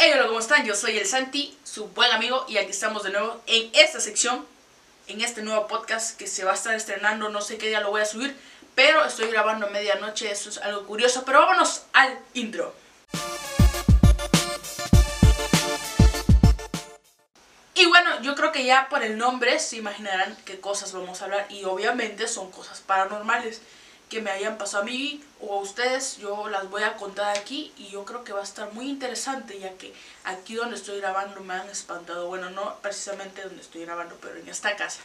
Hey, hola, ¿cómo están? Yo soy el Santi, su buen amigo, y aquí estamos de nuevo en esta sección, en este nuevo podcast que se va a estar estrenando, no sé qué día lo voy a subir, pero estoy grabando a medianoche, eso es algo curioso, pero vámonos al intro. Y bueno, yo creo que ya por el nombre se imaginarán qué cosas vamos a hablar, y obviamente son cosas paranormales que me hayan pasado a mí o a ustedes, yo las voy a contar aquí y yo creo que va a estar muy interesante ya que aquí donde estoy grabando me han espantado, bueno, no precisamente donde estoy grabando, pero en esta casa,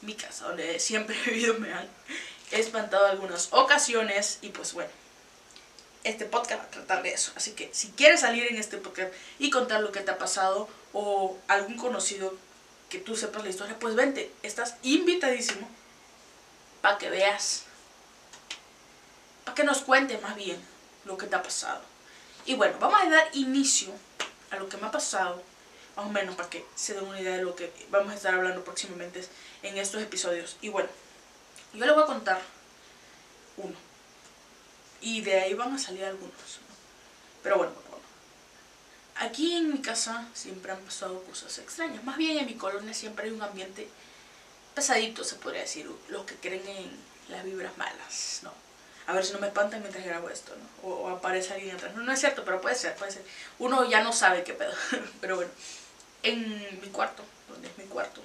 mi casa, donde siempre he vivido, me han espantado algunas ocasiones y pues bueno, este podcast va a tratar de eso, así que si quieres salir en este podcast y contar lo que te ha pasado o algún conocido que tú sepas la historia, pues vente, estás invitadísimo para que veas que nos cuente más bien lo que te ha pasado. Y bueno, vamos a dar inicio a lo que me ha pasado, más o menos para que se den una idea de lo que vamos a estar hablando próximamente en estos episodios. Y bueno, yo les voy a contar uno. Y de ahí van a salir algunos. Pero bueno, bueno, bueno. Aquí en mi casa siempre han pasado cosas extrañas. Más bien en mi colonia siempre hay un ambiente pesadito, se podría decir. Los que creen en las vibras malas, ¿no? A ver si no me espantan mientras grabo esto, ¿no? O, aparece alguien atrás. No, no es cierto, pero puede ser, puede ser. Uno ya no sabe qué pedo. pero bueno, en mi cuarto, donde es mi cuarto,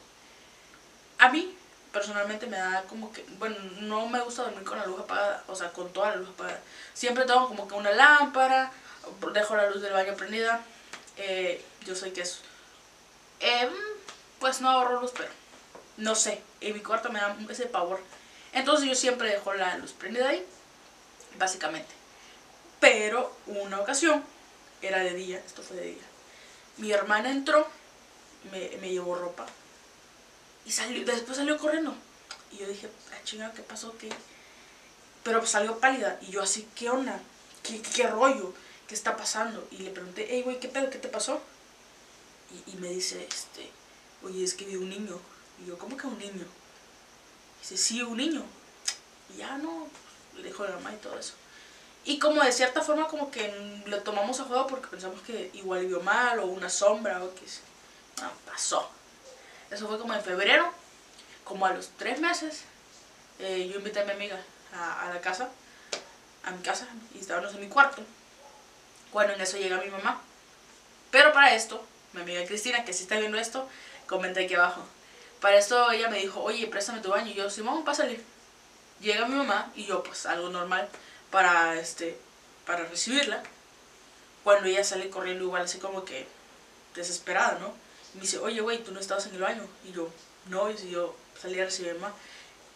a mí personalmente me da como que, bueno, no me gusta dormir con la luz apagada, o sea, con toda la luz apagada. Siempre tengo como que una lámpara, dejo la luz del baño prendida. Eh, yo sé que es... Eh, pues no ahorro luz, pero no sé, en mi cuarto me da ese pavor. Entonces yo siempre dejo la luz prendida ahí básicamente. Pero una ocasión, era de día, esto fue de día, mi hermana entró, me, llevó ropa y salió, después salió corriendo. Y yo dije, ah, chingada, ¿qué pasó? ¿Qué? Pero salió pálida y yo así, ¿qué onda? ¿Qué, qué rollo? ¿Qué está pasando? Y le pregunté, hey, güey, ¿qué pedo? ¿Qué te pasó? Y, me dice, este, oye, es que vi un niño. Y yo, ¿cómo que un niño? Dice, sí, un niño. Y ya no, le dijo la mamá y todo eso. Y como de cierta forma como que lo tomamos a juego porque pensamos que igual vio mal o una sombra o que no, pasó. Eso fue como en febrero, como a los tres meses, eh, yo invité a mi amiga a, la casa, a mi casa, y estábamos en mi cuarto. Bueno, en eso llega mi mamá. Pero para esto, mi amiga Cristina, que si está viendo esto, comenta aquí abajo. Para esto ella me dijo, oye, préstame tu baño. Y yo, Simón, pásale llega mi mamá y yo pues algo normal para este para recibirla. Cuando ella sale corriendo igual así como que desesperada no y me dice oye güey tú no estabas en el baño y yo no y si yo salí a recibir a mi mamá.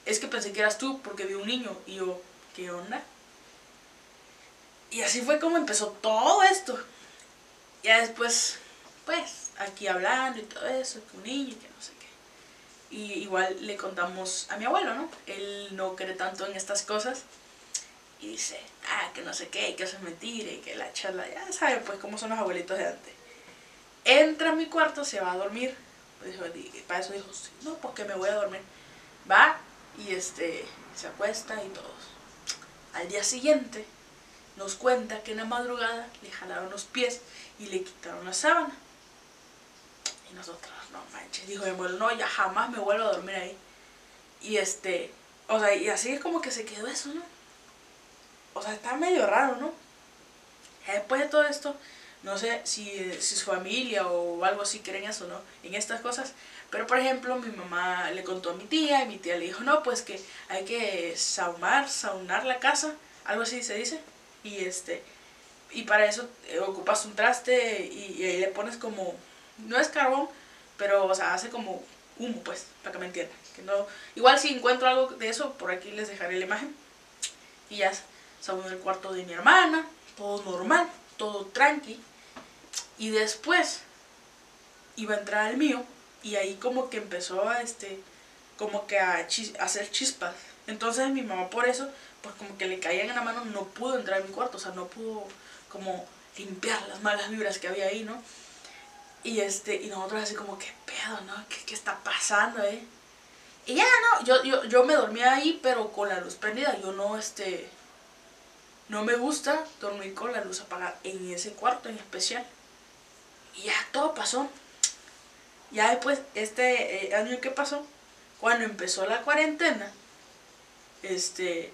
Es que pensé que eras tú porque vi un niño. Y yo qué onda y así fue como empezó todo esto. Ya después pues aquí hablando y todo eso que un niño que no sé y igual le contamos a mi abuelo, ¿no? Él no cree tanto en estas cosas. Y dice, ah, que no sé qué, que eso es mentira y que la charla, ya saben, pues cómo son los abuelitos de antes. Entra a mi cuarto, se va a dormir. Pues, para eso dijo, no, porque me voy a dormir. Va y este, se acuesta y todo. Al día siguiente nos cuenta que en la madrugada le jalaron los pies y le quitaron la sábana. Y nosotros, no manches, dijo mi abuelo, no, ya jamás me vuelvo a dormir ahí. Y este, o sea, y así es como que se quedó eso, ¿no? O sea, está medio raro, ¿no? Después de todo esto, no sé si, si su familia o algo así creen eso, ¿no? En estas cosas. Pero por ejemplo, mi mamá le contó a mi tía y mi tía le dijo, no, pues que hay que saunar, saunar la casa, algo así se dice. Y este, y para eso eh, ocupas un traste y ahí le pones como no es carbón, pero, o sea, hace como humo, pues, para que me entiendan. Que no, igual si encuentro algo de eso, por aquí les dejaré la imagen. Y ya salimos del cuarto de mi hermana, todo normal, todo tranqui. Y después iba a entrar al mío y ahí como que empezó a, este, como que a, hacer chispas. Entonces mi mamá por eso, pues como que le caían en la mano, no pudo entrar en mi cuarto, o sea, no pudo como limpiar las malas vibras que había ahí, ¿no? Y, este, y nosotros así como, ¿qué pedo, no? ¿Qué, qué está pasando, eh? Y ya, no, yo, yo, yo me dormía ahí, pero con la luz prendida. Yo no, este, no me gusta dormir con la luz apagada en ese cuarto en especial. Y ya todo pasó. Ya después, este eh, año que pasó, cuando empezó la cuarentena, este,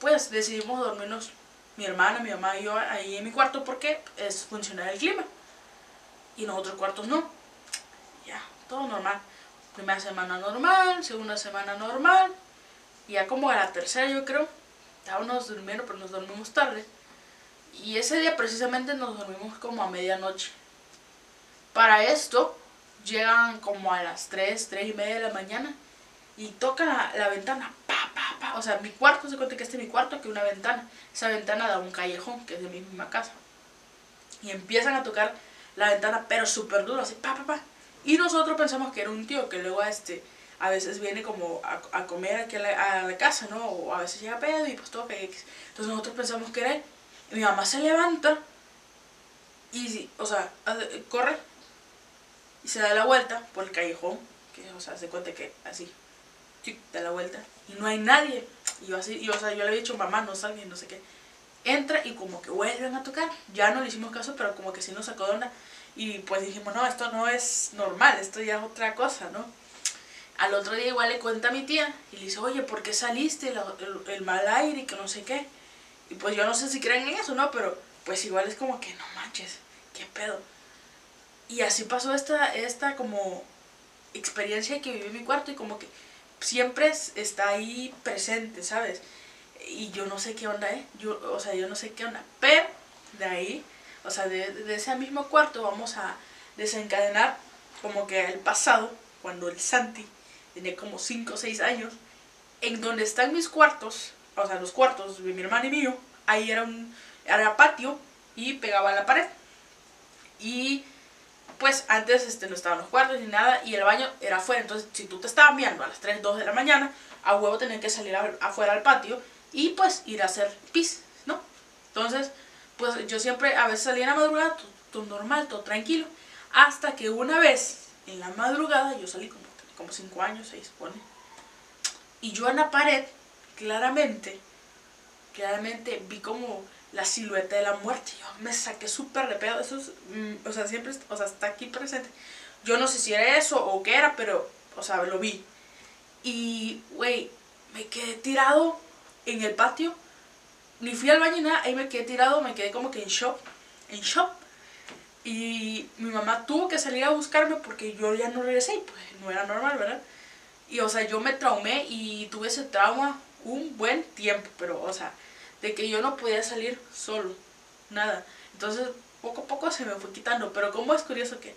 pues decidimos dormirnos mi hermana, mi mamá y yo ahí en mi cuarto porque es funcional el clima. Y en otros cuartos no. Ya, todo normal. Primera semana normal, segunda semana normal. Ya como a la tercera yo creo, estábamos durmiendo, pero nos dormimos tarde. Y ese día precisamente nos dormimos como a medianoche. Para esto llegan como a las 3, 3 y media de la mañana y tocan la, ventana, pa, pa, pa. O sea, mi cuarto, se cuenta que este es mi cuarto, que una ventana. Esa ventana da un callejón, que es de mi misma casa. Y empiezan a tocar la ventana, pero súper duro, así, pa, pa, pa. Y nosotros pensamos que era un tío que luego este, a veces viene como a, comer aquí a la, casa, ¿no? O a veces llega pedo y pues todo que Entonces nosotros pensamos que era él. Y mi mamá se levanta y, o sea, corre y se da la vuelta por el callejón, que, o sea, se cuenta que así, da la vuelta y no hay nadie. Y yo así, y, o sea, yo le he dicho, mamá, no salga no sé qué. Entra y como que vuelven a tocar. Ya no le hicimos caso, pero como que sí nos sacó de onda. Y pues dijimos, no, esto no es normal, esto ya es otra cosa, ¿no? Al otro día igual le cuenta a mi tía y le dice, oye, ¿por qué saliste? El, el, mal aire y que no sé qué. Y pues yo no sé si creen en eso, ¿no? Pero pues igual es como que no manches, qué pedo. Y así pasó esta, esta como experiencia que viví en mi cuarto y como que siempre está ahí presente, ¿sabes? Y yo no sé qué onda, ¿eh? Yo, o sea, yo no sé qué onda. Pero de ahí, o sea, de, ese mismo cuarto vamos a desencadenar como que el pasado, cuando el Santi tenía como 5 o 6 años, en donde están mis cuartos, o sea, los cuartos de mi hermano y mío, ahí era un era patio y pegaba a la pared. Y pues antes este, no estaban los cuartos ni nada y el baño era afuera. Entonces, si tú te estabas viendo a las 3, 2 de la mañana, a huevo tenías que salir afuera al patio y pues ir a hacer pis, ¿no? Entonces, pues yo siempre a veces salía en la madrugada, todo, normal, todo tranquilo, hasta que una vez en la madrugada, yo salí como, como 5 años, 6, pone, y yo en la pared, claramente, claramente vi como la silueta de la muerte. Yo me saqué súper de pedo. Eso es, mm, o sea, siempre, o sea, está aquí presente. Yo no sé si era eso o qué era, pero, o sea, lo vi. Y, güey, me quedé tirado en el patio. Ni fui al baño ni nada, ahí me quedé tirado, me quedé como que en shock. En shock. Y mi mamá tuvo que salir a buscarme porque yo ya no regresé y pues no era normal, ¿verdad? Y, o sea, yo me traumé y tuve ese trauma un buen tiempo, pero, o sea, de que yo no podía salir solo, nada. Entonces, poco a poco se me fue quitando, pero como es curioso que,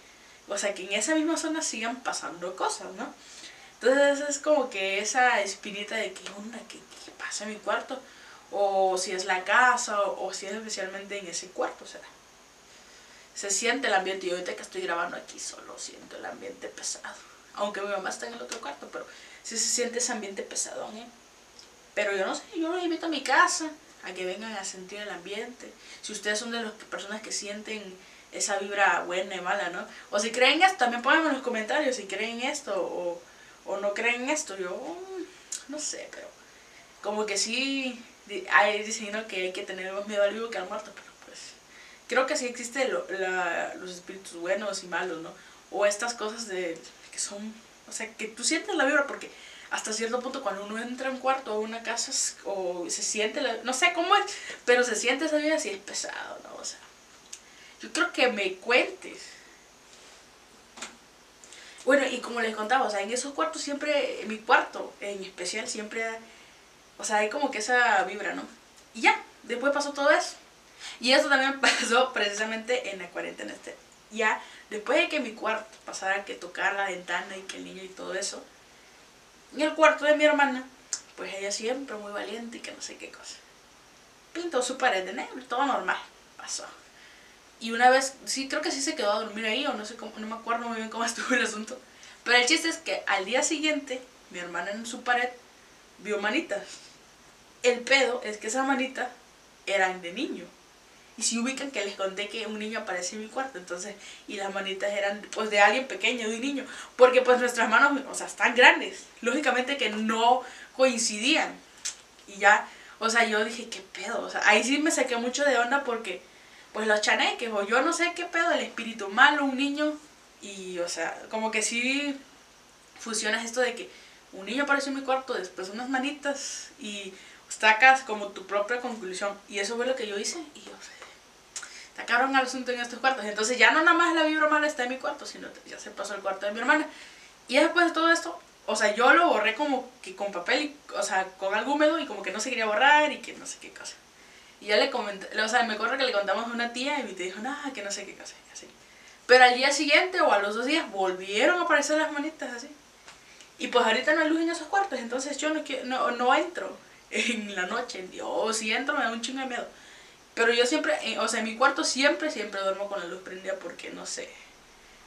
o sea, que en esa misma zona sigan pasando cosas, ¿no? Entonces es como que esa espirita de que onda, ¿qué, pasa en mi cuarto? O si es la casa, o, si es especialmente en ese cuarto, sea, se siente el ambiente. Y ahorita que estoy grabando aquí solo siento el ambiente pesado. Aunque mi mamá está en el otro cuarto, pero sí se siente ese ambiente pesado, ¿eh? Pero yo no sé, yo los invito a mi casa, a que vengan a sentir el ambiente. Si ustedes son de las personas que sienten esa vibra buena y mala, ¿no? O si creen esto, también pónganme en los comentarios si creen esto o, o no creen esto. Yo no sé, pero como que sí hay diciendo que hay que tener más miedo al vivo que al muerto, pero pues creo que sí existen los espíritus buenos y malos, ¿no? O estas cosas de que son, o sea, que tú sientes la vibra porque hasta cierto punto cuando uno entra a un cuarto o una casa o se siente, no sé cómo es, pero se siente esa vida así es pesado, ¿no? O sea, yo creo que me cuentes. Bueno, y como les contaba, o sea, en esos cuartos siempre, en mi cuarto en especial, siempre, o sea, hay como que esa vibra, ¿no? Y ya, después pasó todo eso. Y eso también pasó precisamente en la cuarentena. Este. Ya, después de que mi cuarto pasara que tocar la ventana y que el niño y todo eso, en el cuarto de mi hermana, pues ella siempre muy valiente y que no sé qué cosa. Pintó su pared de negro, todo normal, pasó. Y una vez, sí, creo que sí se quedó a dormir ahí, o no sé cómo, no me acuerdo muy bien cómo estuvo el asunto. Pero el chiste es que al día siguiente, mi hermana en su pared vio manitas. El pedo es que esas manitas eran de niño. Y si ubican que les conté que un niño apareció en mi cuarto, entonces, y las manitas eran pues de alguien pequeño, de un niño, porque pues nuestras manos, o sea, están grandes, lógicamente que no coincidían. Y ya, o sea, yo dije, ¿qué pedo? O sea, ahí sí me saqué mucho de onda porque, pues los chaneques, o yo no sé qué pedo, el espíritu malo, un niño, y o sea, como que sí fusionas esto de que un niño apareció en mi cuarto, después unas manitas, y sacas como tu propia conclusión, y eso fue lo que yo hice, y yo sé, sacaron al asunto en estos cuartos, entonces ya no nada más la vibra mala está en mi cuarto, sino ya se pasó al cuarto de mi hermana, y después de todo esto, o sea, yo lo borré como que con papel, o sea, con algo húmedo y como que no se quería borrar y que no sé qué cosa. Y ya le comenté, o sea, me acuerdo que le contamos a una tía y me dijo, nada, que no sé qué cosa, así. Pero al día siguiente o a los dos días volvieron a aparecer las manitas así. Y pues ahorita no hay luz en esos cuartos, entonces yo no, no, no entro en la noche. O si entro me da un chingo de miedo. Pero yo siempre, eh, o sea, en mi cuarto siempre, siempre duermo con la luz prendida porque, no sé,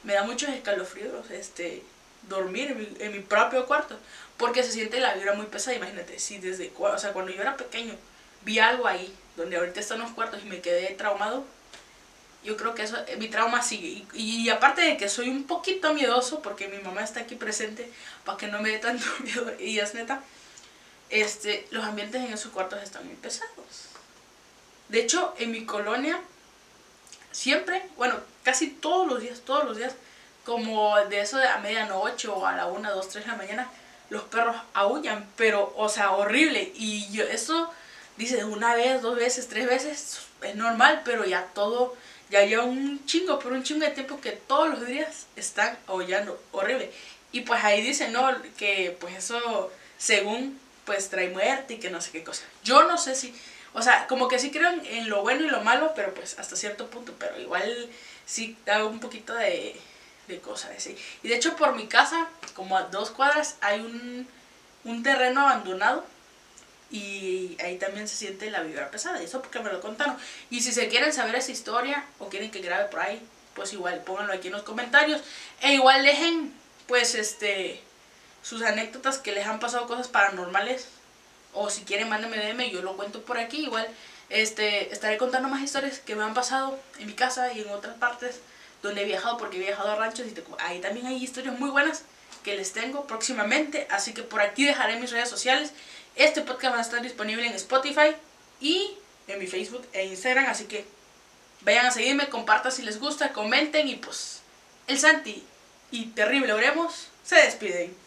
me da muchos escalofríos, este, dormir en mi, en mi propio cuarto. Porque se siente la vibra muy pesada, imagínate, si desde, o sea, cuando yo era pequeño vi algo ahí, donde ahorita están los cuartos y me quedé traumado, yo creo que eso, eh, mi trauma sigue. Y, aparte de que soy un poquito miedoso, porque mi mamá está aquí presente para que no me dé tanto miedo, y es neta, este, los ambientes en esos cuartos están muy pesados. De hecho, en mi colonia, siempre, bueno, casi todos los días, todos los días, como de eso de a medianoche o a la 1, 2, 3 de la mañana, los perros aullan, pero, o sea, horrible. Y yo, eso dice una vez, dos veces, tres veces, es normal, pero ya todo, ya lleva un chingo, por un chingo de tiempo que todos los días están aullando, horrible. Y pues ahí dice, ¿no? Que pues eso, según, pues trae muerte y que no sé qué cosa. Yo no sé si, o sea, como que sí creo en, lo bueno y lo malo, pero pues hasta cierto punto, pero igual sí da un poquito de, de cosas así. Y de hecho por mi casa, como a dos cuadras, hay un, un terreno abandonado y ahí también se siente la vibra pesada, y eso porque me lo contaron. Y si se quieren saber esa historia o quieren que grabe por ahí, pues igual pónganlo aquí en los comentarios. E igual dejen, pues, este, sus anécdotas que les han pasado cosas paranormales. O si quieren, mándenme DM, yo lo cuento por aquí. Igual, este, estaré contando más historias que me han pasado en mi casa y en otras partes donde he viajado, porque he viajado a ranchos y ahí también hay historias muy buenas que les tengo próximamente. Así que por aquí dejaré mis redes sociales. Este podcast va a estar disponible en Spotify y en mi Facebook e Instagram. Así que vayan a seguirme, compartan si les gusta, comenten y pues el Santi y Terrible Oremos se despiden.